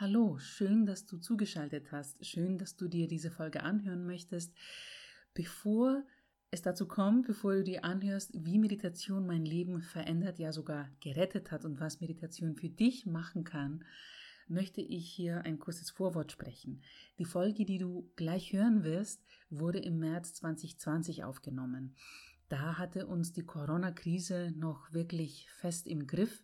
Hallo, schön, dass du zugeschaltet hast. Schön, dass du dir diese Folge anhören möchtest. Bevor es dazu kommt, bevor du dir anhörst, wie Meditation mein Leben verändert, ja sogar gerettet hat und was Meditation für dich machen kann, möchte ich hier ein kurzes Vorwort sprechen. Die Folge, die du gleich hören wirst, wurde im März 2020 aufgenommen. Da hatte uns die Corona-Krise noch wirklich fest im Griff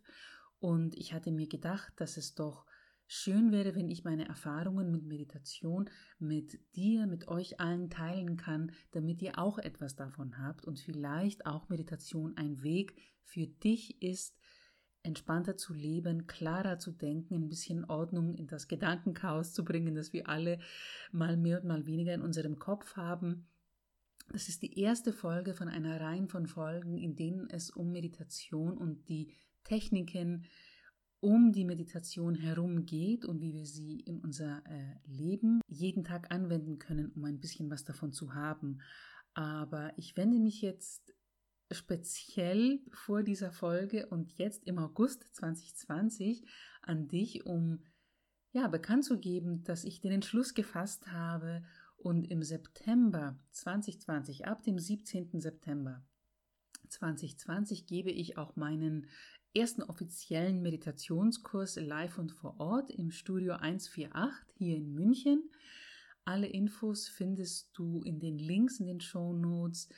und ich hatte mir gedacht, dass es doch schön wäre, wenn ich meine Erfahrungen mit Meditation mit dir, mit euch allen teilen kann, damit ihr auch etwas davon habt und vielleicht auch Meditation ein Weg für dich ist, entspannter zu leben, klarer zu denken, ein bisschen Ordnung in das Gedankenchaos zu bringen, das wir alle mal mehr und mal weniger in unserem Kopf haben. Das ist die erste Folge von einer Reihe von Folgen, in denen es um Meditation und die Techniken um die Meditation herum geht und wie wir sie in unser äh, Leben jeden Tag anwenden können, um ein bisschen was davon zu haben. Aber ich wende mich jetzt speziell vor dieser Folge und jetzt im August 2020 an dich, um ja bekannt zu geben, dass ich den Entschluss gefasst habe und im September 2020, ab dem 17. September 2020 gebe ich auch meinen ersten offiziellen Meditationskurs live und vor Ort im Studio 148 hier in München. Alle Infos findest du in den Links in den Show Notes.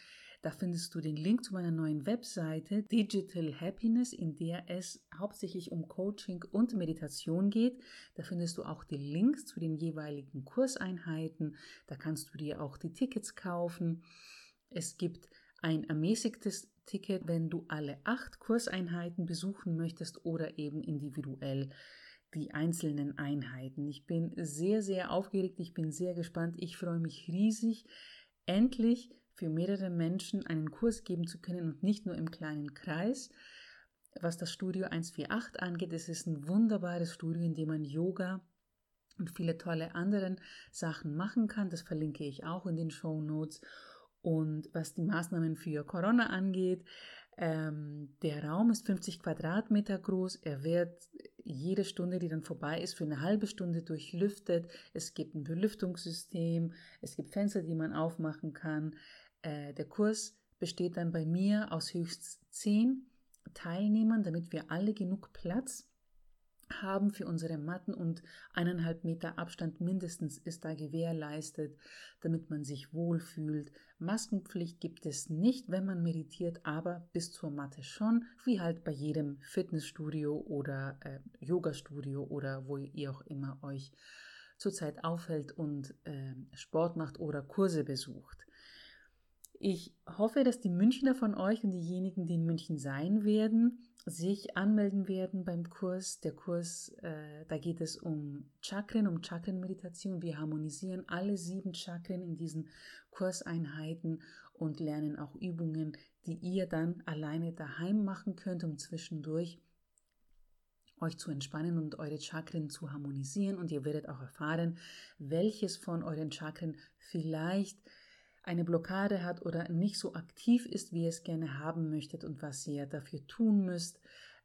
Da findest du den Link zu meiner neuen Webseite Digital Happiness, in der es hauptsächlich um Coaching und Meditation geht. Da findest du auch die Links zu den jeweiligen Kurseinheiten. Da kannst du dir auch die Tickets kaufen. Es gibt ein ermäßigtes Ticket, wenn du alle acht Kurseinheiten besuchen möchtest oder eben individuell die einzelnen Einheiten. Ich bin sehr, sehr aufgeregt, ich bin sehr gespannt, ich freue mich riesig, endlich für mehrere Menschen einen Kurs geben zu können und nicht nur im kleinen Kreis. Was das Studio 148 angeht, es ist ein wunderbares Studio, in dem man Yoga und viele tolle andere Sachen machen kann. Das verlinke ich auch in den Show Notes. Und was die Maßnahmen für Corona angeht, ähm, der Raum ist 50 Quadratmeter groß. Er wird jede Stunde, die dann vorbei ist, für eine halbe Stunde durchlüftet. Es gibt ein Belüftungssystem, es gibt Fenster, die man aufmachen kann. Äh, der Kurs besteht dann bei mir aus höchstens zehn Teilnehmern, damit wir alle genug Platz haben für unsere Matten und eineinhalb Meter Abstand mindestens ist da gewährleistet, damit man sich wohlfühlt. Maskenpflicht gibt es nicht, wenn man meditiert, aber bis zur Matte schon, wie halt bei jedem Fitnessstudio oder äh, Yoga-Studio oder wo ihr auch immer euch zurzeit aufhält und äh, Sport macht oder Kurse besucht. Ich hoffe, dass die Münchner von euch und diejenigen, die in München sein werden, sich anmelden werden beim Kurs. Der Kurs, äh, da geht es um Chakren, um Chakrenmeditation. Wir harmonisieren alle sieben Chakren in diesen Kurseinheiten und lernen auch Übungen, die ihr dann alleine daheim machen könnt, um zwischendurch euch zu entspannen und eure Chakren zu harmonisieren. Und ihr werdet auch erfahren, welches von euren Chakren vielleicht eine Blockade hat oder nicht so aktiv ist, wie ihr es gerne haben möchtet und was ihr dafür tun müsst.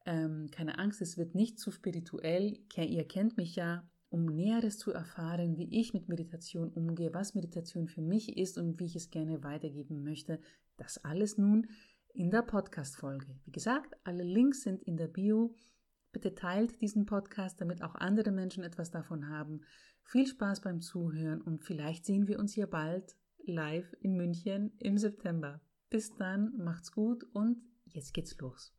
Ähm, keine Angst, es wird nicht zu spirituell. Ihr kennt mich ja, um Näheres zu erfahren, wie ich mit Meditation umgehe, was Meditation für mich ist und wie ich es gerne weitergeben möchte. Das alles nun in der Podcast-Folge. Wie gesagt, alle Links sind in der Bio. Bitte teilt diesen Podcast, damit auch andere Menschen etwas davon haben. Viel Spaß beim Zuhören und vielleicht sehen wir uns hier bald live in München im September. Bis dann, macht's gut und jetzt geht's los.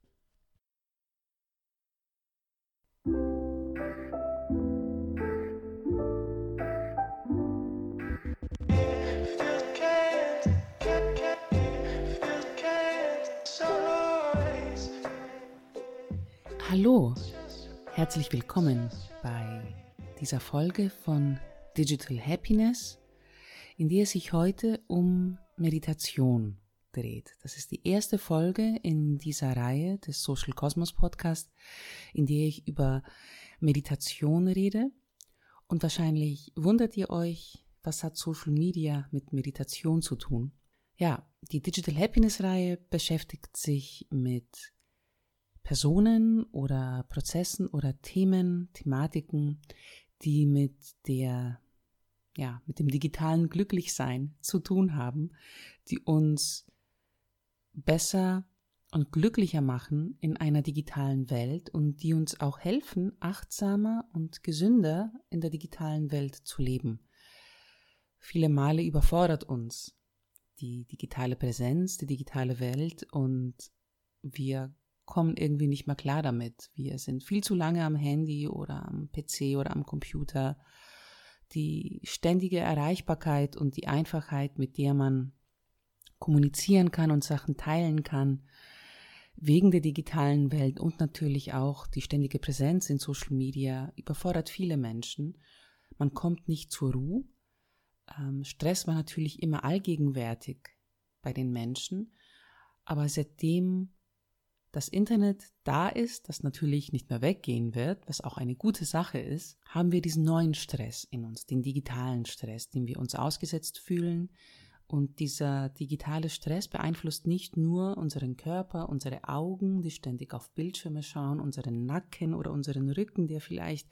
Hallo, herzlich willkommen bei dieser Folge von Digital Happiness in der es sich heute um Meditation dreht. Das ist die erste Folge in dieser Reihe des Social Cosmos Podcast, in der ich über Meditation rede. Und wahrscheinlich wundert ihr euch, was hat Social Media mit Meditation zu tun? Ja, die Digital Happiness Reihe beschäftigt sich mit Personen oder Prozessen oder Themen, Thematiken, die mit der ja, mit dem digitalen Glücklichsein zu tun haben, die uns besser und glücklicher machen in einer digitalen Welt und die uns auch helfen, achtsamer und gesünder in der digitalen Welt zu leben. Viele Male überfordert uns die digitale Präsenz, die digitale Welt und wir kommen irgendwie nicht mehr klar damit. Wir sind viel zu lange am Handy oder am PC oder am Computer. Die ständige Erreichbarkeit und die Einfachheit, mit der man kommunizieren kann und Sachen teilen kann, wegen der digitalen Welt und natürlich auch die ständige Präsenz in Social Media überfordert viele Menschen. Man kommt nicht zur Ruhe. Ähm, Stress war natürlich immer allgegenwärtig bei den Menschen, aber seitdem das Internet da ist, das natürlich nicht mehr weggehen wird, was auch eine gute Sache ist, haben wir diesen neuen Stress in uns, den digitalen Stress, dem wir uns ausgesetzt fühlen. Und dieser digitale Stress beeinflusst nicht nur unseren Körper, unsere Augen, die ständig auf Bildschirme schauen, unseren Nacken oder unseren Rücken, der vielleicht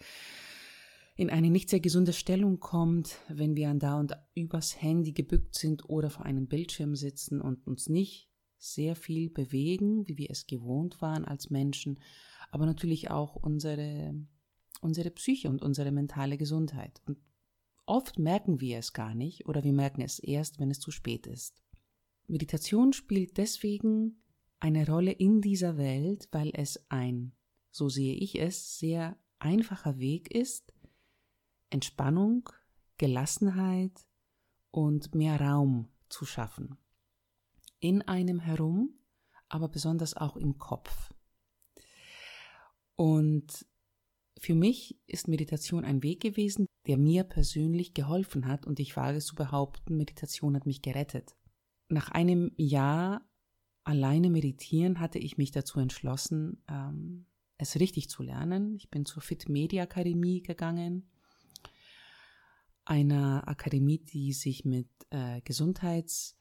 in eine nicht sehr gesunde Stellung kommt, wenn wir da und übers Handy gebückt sind oder vor einem Bildschirm sitzen und uns nicht sehr viel bewegen, wie wir es gewohnt waren als Menschen, aber natürlich auch unsere, unsere Psyche und unsere mentale Gesundheit. Und oft merken wir es gar nicht oder wir merken es erst, wenn es zu spät ist. Meditation spielt deswegen eine Rolle in dieser Welt, weil es ein, so sehe ich es, sehr einfacher Weg ist, Entspannung, Gelassenheit und mehr Raum zu schaffen in einem herum, aber besonders auch im Kopf. Und für mich ist Meditation ein Weg gewesen, der mir persönlich geholfen hat und ich wage zu behaupten, Meditation hat mich gerettet. Nach einem Jahr alleine meditieren hatte ich mich dazu entschlossen, ähm, es richtig zu lernen. Ich bin zur Fit Media Akademie gegangen, einer Akademie, die sich mit äh, Gesundheits-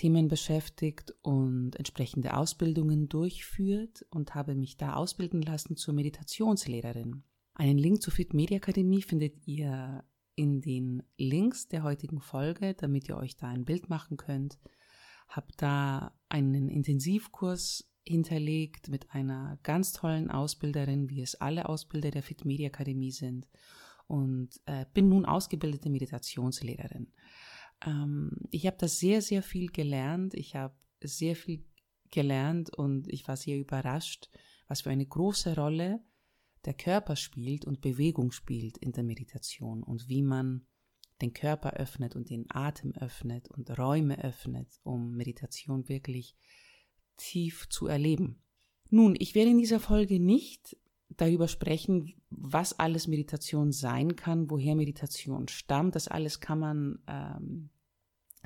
Themen beschäftigt und entsprechende Ausbildungen durchführt und habe mich da ausbilden lassen zur Meditationslehrerin. Einen Link zur Fit Media Akademie findet ihr in den Links der heutigen Folge, damit ihr euch da ein Bild machen könnt. Hab da einen Intensivkurs hinterlegt mit einer ganz tollen Ausbilderin, wie es alle Ausbilder der Fit Media Akademie sind und äh, bin nun ausgebildete Meditationslehrerin. Ähm, ich habe da sehr, sehr viel gelernt. Ich habe sehr viel gelernt und ich war sehr überrascht, was für eine große Rolle der Körper spielt und Bewegung spielt in der Meditation und wie man den Körper öffnet und den Atem öffnet und Räume öffnet, um Meditation wirklich tief zu erleben. Nun, ich werde in dieser Folge nicht darüber sprechen, was alles Meditation sein kann, woher Meditation stammt. Das alles kann man ähm,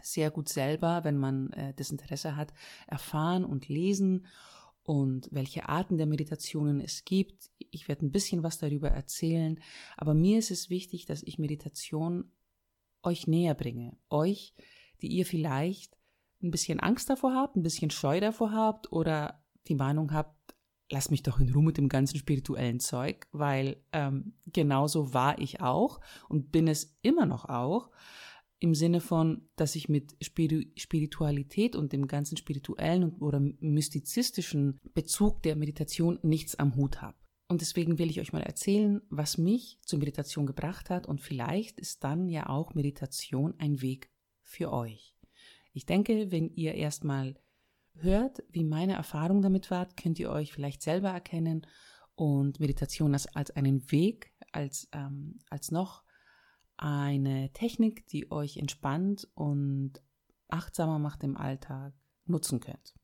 sehr gut selber, wenn man äh, das Interesse hat, erfahren und lesen und welche Arten der Meditationen es gibt. Ich werde ein bisschen was darüber erzählen, aber mir ist es wichtig, dass ich Meditation euch näher bringe. Euch, die ihr vielleicht ein bisschen Angst davor habt, ein bisschen Scheu davor habt oder die Meinung habt, lass mich doch in Ruhe mit dem ganzen spirituellen Zeug, weil ähm, genauso war ich auch und bin es immer noch auch, im Sinne von, dass ich mit Spiritualität und dem ganzen spirituellen oder mystizistischen Bezug der Meditation nichts am Hut habe. Und deswegen will ich euch mal erzählen, was mich zur Meditation gebracht hat und vielleicht ist dann ja auch Meditation ein Weg für euch. Ich denke, wenn ihr erstmal hört, wie meine Erfahrung damit war, könnt ihr euch vielleicht selber erkennen und Meditation als, als einen Weg, als, ähm, als noch eine Technik, die euch entspannt und achtsamer macht im Alltag, nutzen könnt.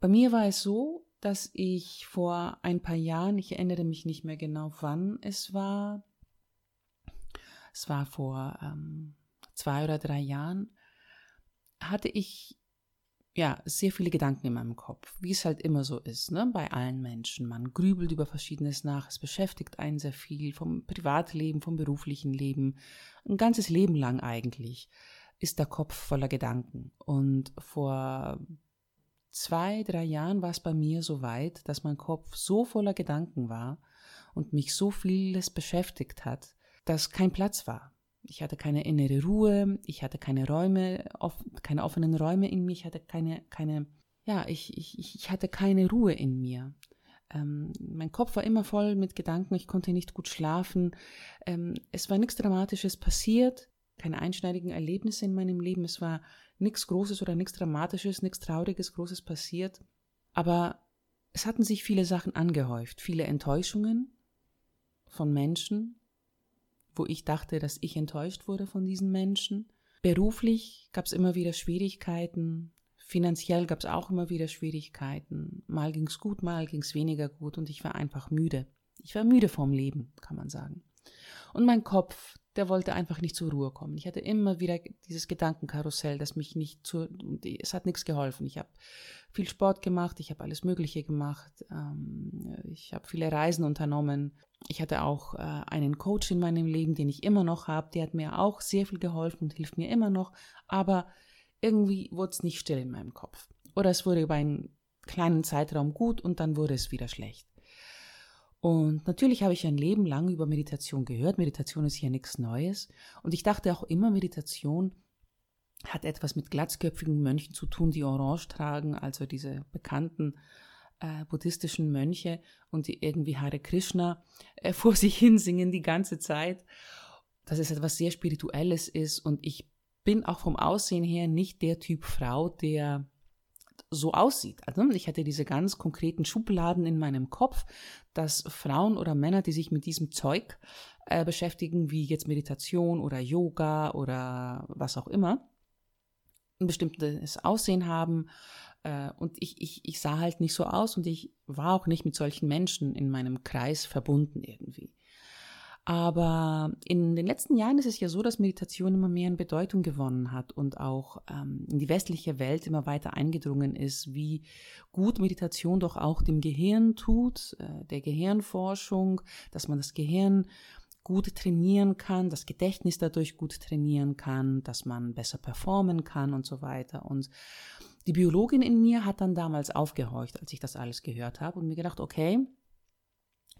Bei mir war es so, dass ich vor ein paar Jahren, ich erinnere mich nicht mehr genau wann es war, es war vor ähm, zwei oder drei Jahren, hatte ich ja, sehr viele Gedanken in meinem Kopf, wie es halt immer so ist, ne, bei allen Menschen. Man grübelt über Verschiedenes nach, es beschäftigt einen sehr viel vom Privatleben, vom beruflichen Leben. Ein ganzes Leben lang eigentlich ist der Kopf voller Gedanken. Und vor zwei, drei Jahren war es bei mir so weit, dass mein Kopf so voller Gedanken war und mich so vieles beschäftigt hat, dass kein Platz war. Ich hatte keine innere Ruhe, ich hatte keine Räume, keine offenen Räume in mir, ich hatte keine, keine, ja, ich, ich, ich hatte keine Ruhe in mir. Ähm, mein Kopf war immer voll mit Gedanken, ich konnte nicht gut schlafen. Ähm, es war nichts Dramatisches passiert, keine einschneidigen Erlebnisse in meinem Leben. Es war nichts Großes oder nichts Dramatisches, nichts Trauriges, Großes passiert. Aber es hatten sich viele Sachen angehäuft, viele Enttäuschungen von Menschen, wo ich dachte, dass ich enttäuscht wurde von diesen Menschen. Beruflich gab es immer wieder Schwierigkeiten, finanziell gab es auch immer wieder Schwierigkeiten. Mal ging es gut, mal ging es weniger gut und ich war einfach müde. Ich war müde vom Leben, kann man sagen. Und mein Kopf, der wollte einfach nicht zur Ruhe kommen. Ich hatte immer wieder dieses Gedankenkarussell, das mich nicht zu, es hat nichts geholfen. Ich habe viel Sport gemacht, ich habe alles Mögliche gemacht, ähm, ich habe viele Reisen unternommen. Ich hatte auch äh, einen Coach in meinem Leben, den ich immer noch habe, der hat mir auch sehr viel geholfen und hilft mir immer noch, aber irgendwie wurde es nicht still in meinem Kopf. Oder es wurde über einen kleinen Zeitraum gut und dann wurde es wieder schlecht. Und natürlich habe ich ein Leben lang über Meditation gehört. Meditation ist hier nichts Neues. Und ich dachte auch immer, Meditation hat etwas mit glatzköpfigen Mönchen zu tun, die Orange tragen, also diese bekannten äh, buddhistischen Mönche und die irgendwie Hare Krishna äh, vor sich hin singen die ganze Zeit. Dass es etwas sehr Spirituelles ist und ich bin auch vom Aussehen her nicht der Typ Frau, der so aussieht. Also ich hatte diese ganz konkreten Schubladen in meinem Kopf, dass Frauen oder Männer, die sich mit diesem Zeug äh, beschäftigen, wie jetzt Meditation oder Yoga oder was auch immer, ein bestimmtes Aussehen haben. Äh, und ich, ich, ich sah halt nicht so aus und ich war auch nicht mit solchen Menschen in meinem Kreis verbunden irgendwie. Aber in den letzten Jahren ist es ja so, dass Meditation immer mehr an Bedeutung gewonnen hat und auch ähm, in die westliche Welt immer weiter eingedrungen ist, wie gut Meditation doch auch dem Gehirn tut, äh, der Gehirnforschung, dass man das Gehirn gut trainieren kann, das Gedächtnis dadurch gut trainieren kann, dass man besser performen kann und so weiter. Und die Biologin in mir hat dann damals aufgehorcht, als ich das alles gehört habe und mir gedacht, okay,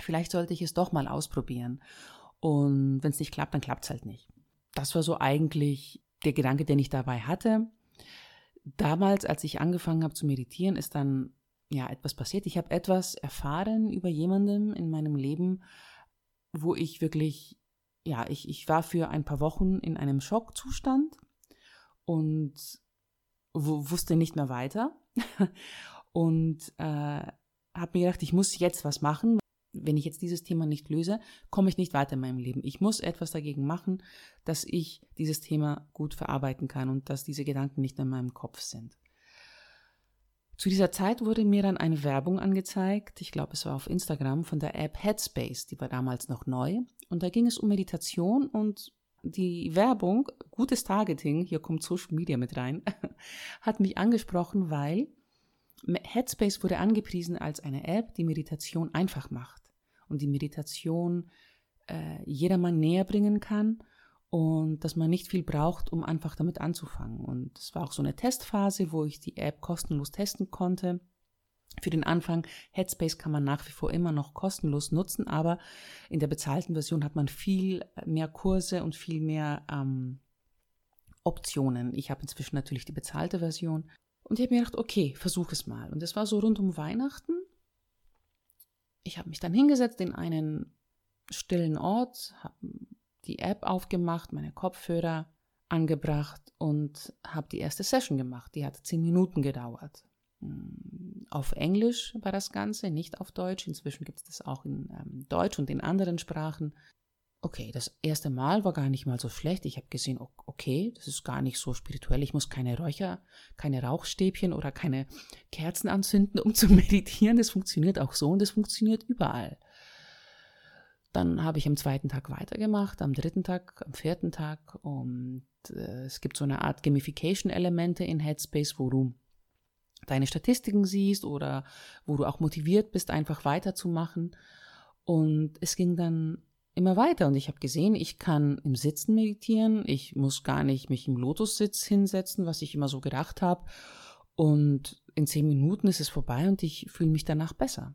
vielleicht sollte ich es doch mal ausprobieren. Und wenn es nicht klappt, dann klappt es halt nicht. Das war so eigentlich der Gedanke, den ich dabei hatte. Damals, als ich angefangen habe zu meditieren, ist dann ja etwas passiert. Ich habe etwas erfahren über jemanden in meinem Leben, wo ich wirklich, ja, ich, ich war für ein paar Wochen in einem Schockzustand und wusste nicht mehr weiter. und äh, habe mir gedacht, ich muss jetzt was machen, wenn ich jetzt dieses Thema nicht löse, komme ich nicht weiter in meinem Leben. Ich muss etwas dagegen machen, dass ich dieses Thema gut verarbeiten kann und dass diese Gedanken nicht in meinem Kopf sind. Zu dieser Zeit wurde mir dann eine Werbung angezeigt, ich glaube es war auf Instagram, von der App Headspace, die war damals noch neu. Und da ging es um Meditation und die Werbung, gutes Targeting, hier kommt Social Media mit rein, hat mich angesprochen, weil Headspace wurde angepriesen als eine App, die Meditation einfach macht und die Meditation äh, jedermann näher bringen kann und dass man nicht viel braucht, um einfach damit anzufangen. Und es war auch so eine Testphase, wo ich die App kostenlos testen konnte. Für den Anfang Headspace kann man nach wie vor immer noch kostenlos nutzen, aber in der bezahlten Version hat man viel mehr Kurse und viel mehr ähm, Optionen. Ich habe inzwischen natürlich die bezahlte Version. Und ich habe mir gedacht, okay, versuch es mal. Und es war so rund um Weihnachten ich habe mich dann hingesetzt in einen stillen Ort, habe die App aufgemacht, meine Kopfhörer angebracht und habe die erste Session gemacht. Die hat zehn Minuten gedauert. Mm, auf Englisch war das Ganze, nicht auf Deutsch. Inzwischen gibt es das auch in ähm, Deutsch und in anderen Sprachen okay, das erste Mal war gar nicht mal so schlecht. Ich habe gesehen, okay, das ist gar nicht so spirituell. Ich muss keine Räucher, keine Rauchstäbchen oder keine Kerzen anzünden, um zu meditieren. Das funktioniert auch so und das funktioniert überall. Dann habe ich am zweiten Tag weitergemacht, am dritten Tag, am vierten Tag und äh, es gibt so eine Art Gamification-Elemente in Headspace, wo du deine Statistiken siehst oder wo du auch motiviert bist, einfach weiterzumachen. Und es ging dann immer weiter und ich habe gesehen, ich kann im Sitzen meditieren, ich muss gar nicht mich im Lotussitz hinsetzen, was ich immer so gedacht habe und in zehn Minuten ist es vorbei und ich fühle mich danach besser.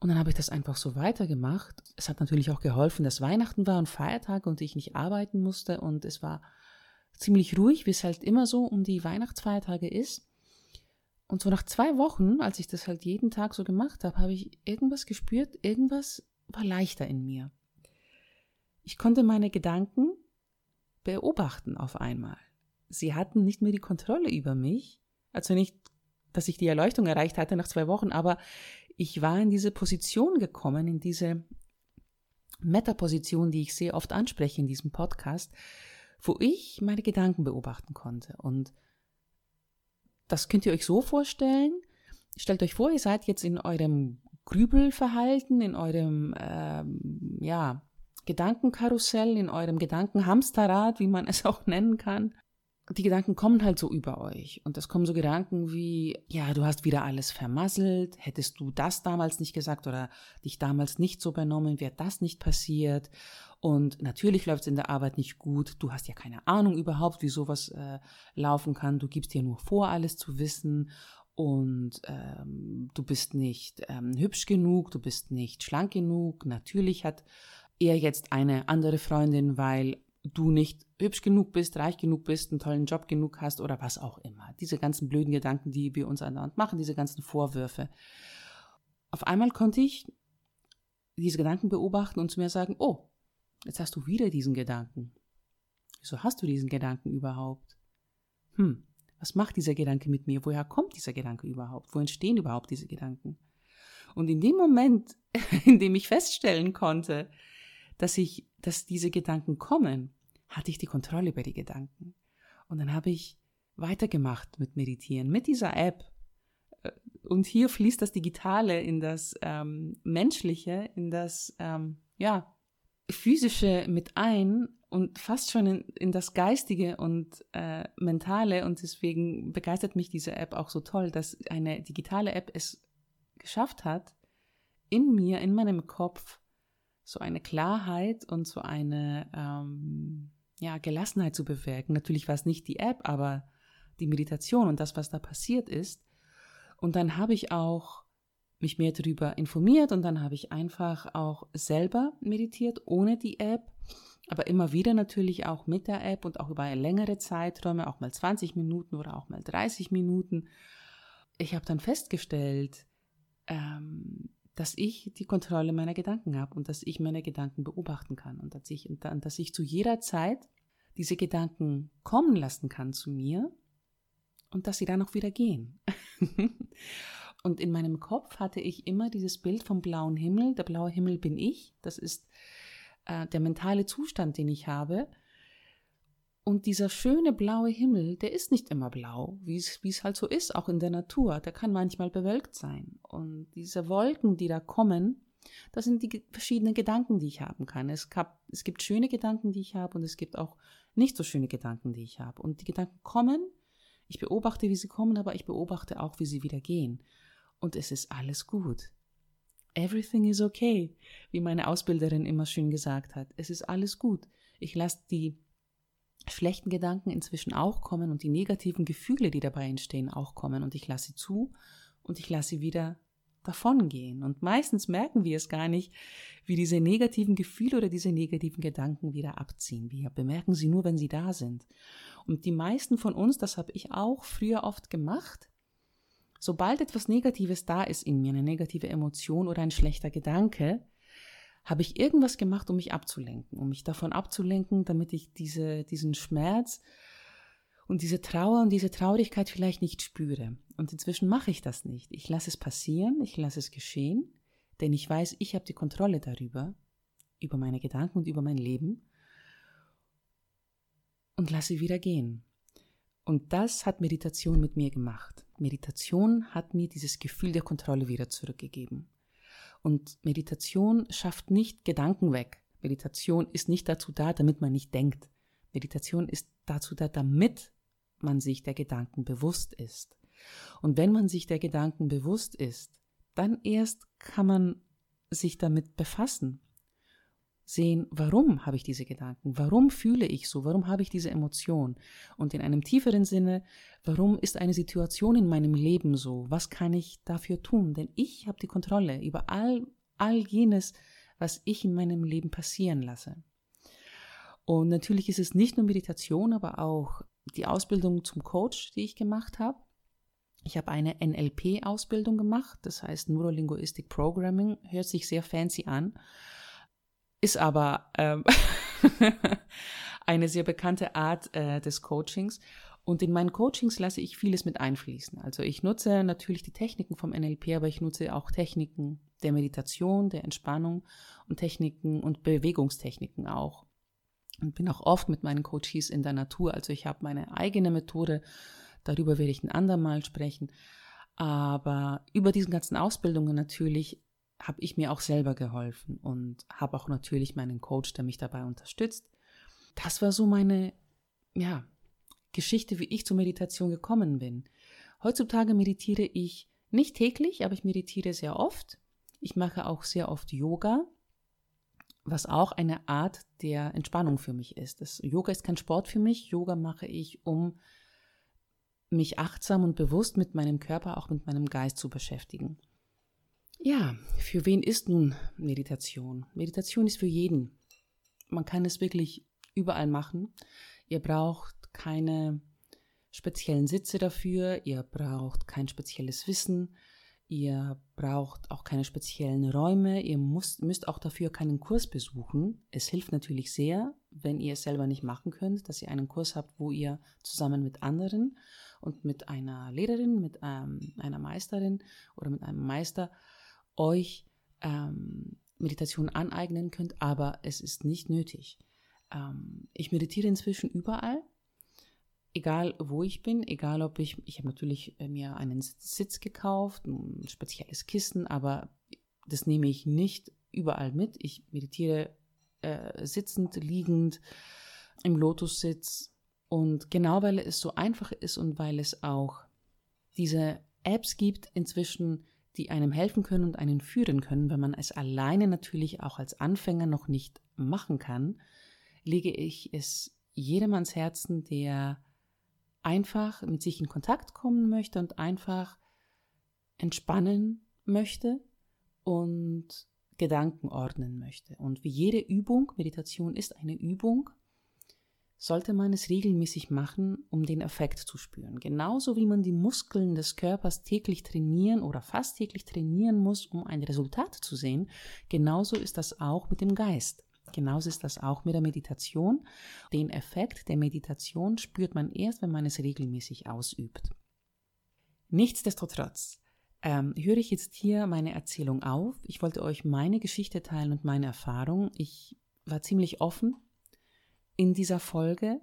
Und dann habe ich das einfach so weitergemacht. Es hat natürlich auch geholfen, dass Weihnachten war und Feiertag und ich nicht arbeiten musste und es war ziemlich ruhig, wie es halt immer so um die Weihnachtsfeiertage ist. Und so nach zwei Wochen, als ich das halt jeden Tag so gemacht habe, habe ich irgendwas gespürt, irgendwas war leichter in mir. Ich konnte meine Gedanken beobachten auf einmal. Sie hatten nicht mehr die Kontrolle über mich, also nicht, dass ich die Erleuchtung erreicht hatte nach zwei Wochen, aber ich war in diese Position gekommen, in diese Metaposition, die ich sehr oft anspreche in diesem Podcast, wo ich meine Gedanken beobachten konnte. Und das könnt ihr euch so vorstellen. Stellt euch vor, ihr seid jetzt in eurem Grübelverhalten, in eurem ähm, ja, Gedankenkarussell, in eurem Gedankenhamsterrad, wie man es auch nennen kann die Gedanken kommen halt so über euch. Und es kommen so Gedanken wie, ja, du hast wieder alles vermasselt, hättest du das damals nicht gesagt oder dich damals nicht so benommen, wäre das nicht passiert. Und natürlich läuft es in der Arbeit nicht gut. Du hast ja keine Ahnung überhaupt, wie sowas äh, laufen kann. Du gibst dir nur vor, alles zu wissen. Und ähm, du bist nicht ähm, hübsch genug, du bist nicht schlank genug. Natürlich hat er jetzt eine andere Freundin, weil du nicht hübsch genug bist, reich genug bist, einen tollen Job genug hast oder was auch immer. Diese ganzen blöden Gedanken, die wir uns andauernd machen, diese ganzen Vorwürfe. Auf einmal konnte ich diese Gedanken beobachten und zu mir sagen, oh, jetzt hast du wieder diesen Gedanken. Wieso hast du diesen Gedanken überhaupt? Hm, was macht dieser Gedanke mit mir? Woher kommt dieser Gedanke überhaupt? Wo entstehen überhaupt diese Gedanken? Und in dem Moment, in dem ich feststellen konnte, dass ich, dass diese Gedanken kommen, hatte ich die Kontrolle über die Gedanken. Und dann habe ich weitergemacht mit Meditieren, mit dieser App. Äh, und hier fließt das Digitale in das ähm, Menschliche, in das, ähm, ja, Physische mit ein und fast schon in, in das Geistige und äh, Mentale. Und deswegen begeistert mich diese App auch so toll, dass eine digitale App es geschafft hat, in mir, in meinem Kopf, so eine Klarheit und so eine ähm, ja, Gelassenheit zu bewirken. Natürlich war es nicht die App, aber die Meditation und das, was da passiert ist. Und dann habe ich auch mich mehr darüber informiert und dann habe ich einfach auch selber meditiert, ohne die App, aber immer wieder natürlich auch mit der App und auch über längere Zeiträume, auch mal 20 Minuten oder auch mal 30 Minuten. Ich habe dann festgestellt, ähm, dass ich die Kontrolle meiner Gedanken habe und dass ich meine Gedanken beobachten kann und dass ich, dass ich zu jeder Zeit diese Gedanken kommen lassen kann zu mir und dass sie dann auch wieder gehen. und in meinem Kopf hatte ich immer dieses Bild vom blauen Himmel. Der blaue Himmel bin ich. Das ist äh, der mentale Zustand, den ich habe. Und dieser schöne blaue Himmel, der ist nicht immer blau, wie es halt so ist, auch in der Natur. Der kann manchmal bewölkt sein. Und diese Wolken, die da kommen, das sind die verschiedenen Gedanken, die ich haben kann. Es, gab, es gibt schöne Gedanken, die ich habe, und es gibt auch nicht so schöne Gedanken, die ich habe. Und die Gedanken kommen, ich beobachte, wie sie kommen, aber ich beobachte auch, wie sie wieder gehen. Und es ist alles gut. Everything is okay, wie meine Ausbilderin immer schön gesagt hat. Es ist alles gut. Ich lasse die schlechten Gedanken inzwischen auch kommen und die negativen Gefühle, die dabei entstehen, auch kommen und ich lasse sie zu und ich lasse sie wieder davongehen. Und meistens merken wir es gar nicht, wie diese negativen Gefühle oder diese negativen Gedanken wieder abziehen. Wir bemerken sie nur, wenn sie da sind. Und die meisten von uns, das habe ich auch früher oft gemacht, sobald etwas Negatives da ist in mir, eine negative Emotion oder ein schlechter Gedanke, habe ich irgendwas gemacht, um mich abzulenken, um mich davon abzulenken, damit ich diese, diesen Schmerz und diese Trauer und diese Traurigkeit vielleicht nicht spüre. Und inzwischen mache ich das nicht. Ich lasse es passieren, ich lasse es geschehen, denn ich weiß, ich habe die Kontrolle darüber, über meine Gedanken und über mein Leben und lasse wieder gehen. Und das hat Meditation mit mir gemacht. Meditation hat mir dieses Gefühl der Kontrolle wieder zurückgegeben. Und Meditation schafft nicht Gedanken weg. Meditation ist nicht dazu da, damit man nicht denkt. Meditation ist dazu da, damit man sich der Gedanken bewusst ist. Und wenn man sich der Gedanken bewusst ist, dann erst kann man sich damit befassen, sehen, warum habe ich diese Gedanken, warum fühle ich so, warum habe ich diese Emotion? Und in einem tieferen Sinne, warum ist eine Situation in meinem Leben so, was kann ich dafür tun, denn ich habe die Kontrolle über all, all jenes, was ich in meinem Leben passieren lasse. Und natürlich ist es nicht nur Meditation, aber auch die Ausbildung zum Coach, die ich gemacht habe. Ich habe eine NLP-Ausbildung gemacht, das heißt Neurolinguistic Programming, hört sich sehr fancy an, ist aber ähm, eine sehr bekannte Art äh, des Coachings. Und in meinen Coachings lasse ich vieles mit einfließen. Also ich nutze natürlich die Techniken vom NLP, aber ich nutze auch Techniken der Meditation, der Entspannung und Techniken und Bewegungstechniken auch. Und bin auch oft mit meinen Coaches in der Natur. Also ich habe meine eigene Methode Darüber werde ich ein andermal sprechen. Aber über diesen ganzen Ausbildungen natürlich habe ich mir auch selber geholfen und habe auch natürlich meinen Coach, der mich dabei unterstützt. Das war so meine, ja, Geschichte, wie ich zur Meditation gekommen bin. Heutzutage meditiere ich nicht täglich, aber ich meditiere sehr oft. Ich mache auch sehr oft Yoga, was auch eine Art der Entspannung für mich ist. Das Yoga ist kein Sport für mich. Yoga mache ich, um mich achtsam und bewusst mit meinem Körper, auch mit meinem Geist zu beschäftigen. Ja, für wen ist nun Meditation? Meditation ist für jeden. Man kann es wirklich überall machen. Ihr braucht keine speziellen Sitze dafür, ihr braucht kein spezielles Wissen, ihr braucht auch keine speziellen Räume, ihr müsst, müsst auch dafür keinen Kurs besuchen. Es hilft natürlich sehr, wenn ihr es selber nicht machen könnt, dass ihr einen Kurs habt, wo ihr zusammen mit anderen und mit einer Lehrerin, mit ähm, einer Meisterin oder mit einem Meister euch ähm, Meditation aneignen könnt, aber es ist nicht nötig. Ähm, ich meditiere inzwischen überall, egal wo ich bin, egal ob ich, ich habe natürlich äh, mir einen Sitz gekauft, ein spezielles Kissen, aber das nehme ich nicht überall mit. Ich meditiere äh, sitzend, liegend, im Lotussitz, und genau weil es so einfach ist und weil es auch diese Apps gibt inzwischen, die einem helfen können und einen führen können, wenn man es alleine natürlich auch als Anfänger noch nicht machen kann, lege ich es jedem ans Herzen, der einfach mit sich in Kontakt kommen möchte und einfach entspannen möchte und Gedanken ordnen möchte. Und wie jede Übung, Meditation ist eine Übung, sollte man es regelmäßig machen, um den Effekt zu spüren. Genauso wie man die Muskeln des Körpers täglich trainieren oder fast täglich trainieren muss, um ein Resultat zu sehen, genauso ist das auch mit dem Geist. Genauso ist das auch mit der Meditation. Den Effekt der Meditation spürt man erst, wenn man es regelmäßig ausübt. Nichtsdestotrotz ähm, höre ich jetzt hier meine Erzählung auf. Ich wollte euch meine Geschichte teilen und meine Erfahrung. Ich war ziemlich offen in dieser Folge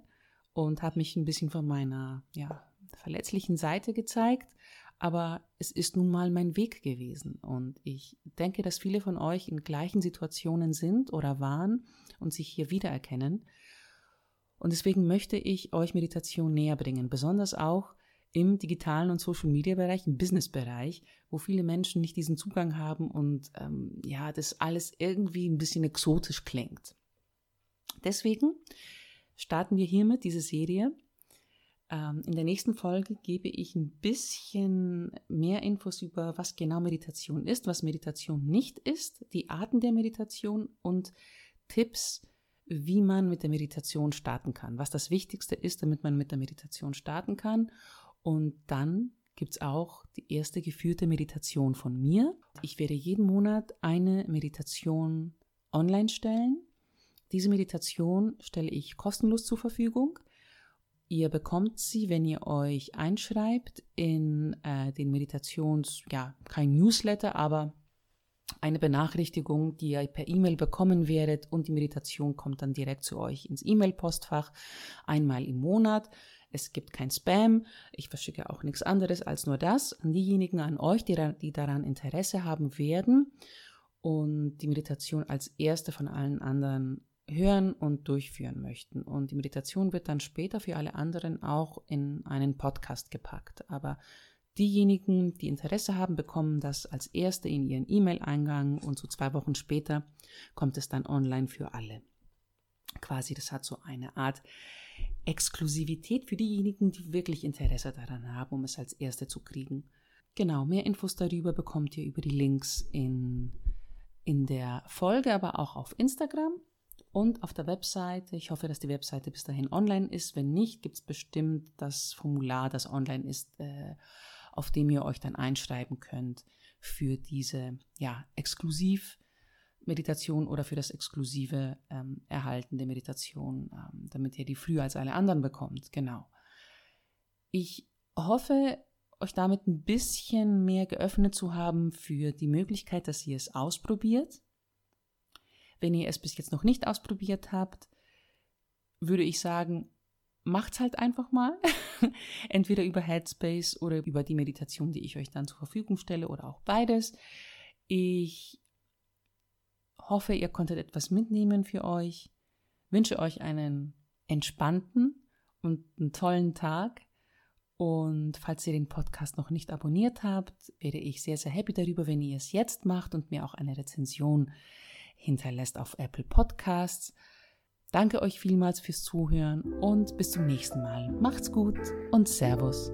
und habe mich ein bisschen von meiner ja, verletzlichen Seite gezeigt. Aber es ist nun mal mein Weg gewesen. Und ich denke, dass viele von euch in gleichen Situationen sind oder waren und sich hier wiedererkennen. Und deswegen möchte ich euch Meditation näher bringen, besonders auch im digitalen und Social Media Bereich, im Business Bereich, wo viele Menschen nicht diesen Zugang haben und ähm, ja, das alles irgendwie ein bisschen exotisch klingt. Deswegen starten wir hiermit diese Serie. Ähm, in der nächsten Folge gebe ich ein bisschen mehr Infos über, was genau Meditation ist, was Meditation nicht ist, die Arten der Meditation und Tipps, wie man mit der Meditation starten kann, was das Wichtigste ist, damit man mit der Meditation starten kann. Und dann gibt es auch die erste geführte Meditation von mir. Ich werde jeden Monat eine Meditation online stellen diese Meditation stelle ich kostenlos zur Verfügung. Ihr bekommt sie, wenn ihr euch einschreibt in äh, den Meditations, ja, kein Newsletter, aber eine Benachrichtigung, die ihr per E-Mail bekommen werdet und die Meditation kommt dann direkt zu euch ins E-Mail-Postfach einmal im Monat. Es gibt kein Spam. Ich verschicke auch nichts anderes als nur das an diejenigen, an euch, die, die daran Interesse haben werden und die Meditation als erste von allen anderen hören und durchführen möchten. Und die Meditation wird dann später für alle anderen auch in einen Podcast gepackt. Aber Diejenigen, die Interesse haben, bekommen das als erste in ihren E-Mail-Eingang und so zwei Wochen später kommt es dann online für alle. Quasi, das hat so eine Art Exklusivität für diejenigen, die wirklich Interesse daran haben, um es als erste zu kriegen. Genau, mehr Infos darüber bekommt ihr über die Links in, in der Folge, aber auch auf Instagram und auf der Webseite. Ich hoffe, dass die Webseite bis dahin online ist. Wenn nicht, gibt es bestimmt das Formular, das online ist, äh, auf dem ihr euch dann einschreiben könnt für diese ja, exklusiv Meditation oder für das exklusive ähm, Erhalten der Meditation, ähm, damit ihr die früher als alle anderen bekommt. Genau. Ich hoffe, euch damit ein bisschen mehr geöffnet zu haben für die Möglichkeit, dass ihr es ausprobiert. Wenn ihr es bis jetzt noch nicht ausprobiert habt, würde ich sagen, macht's halt einfach mal. Entweder über Headspace oder über die Meditation, die ich euch dann zur Verfügung stelle oder auch beides. Ich hoffe, ihr konntet etwas mitnehmen für euch. Wünsche euch einen entspannten und einen tollen Tag. Und falls ihr den Podcast noch nicht abonniert habt, wäre ich sehr, sehr happy darüber, wenn ihr es jetzt macht und mir auch eine Rezension hinterlässt auf Apple Podcasts. Danke euch vielmals fürs Zuhören und bis zum nächsten Mal. Macht's gut und Servus.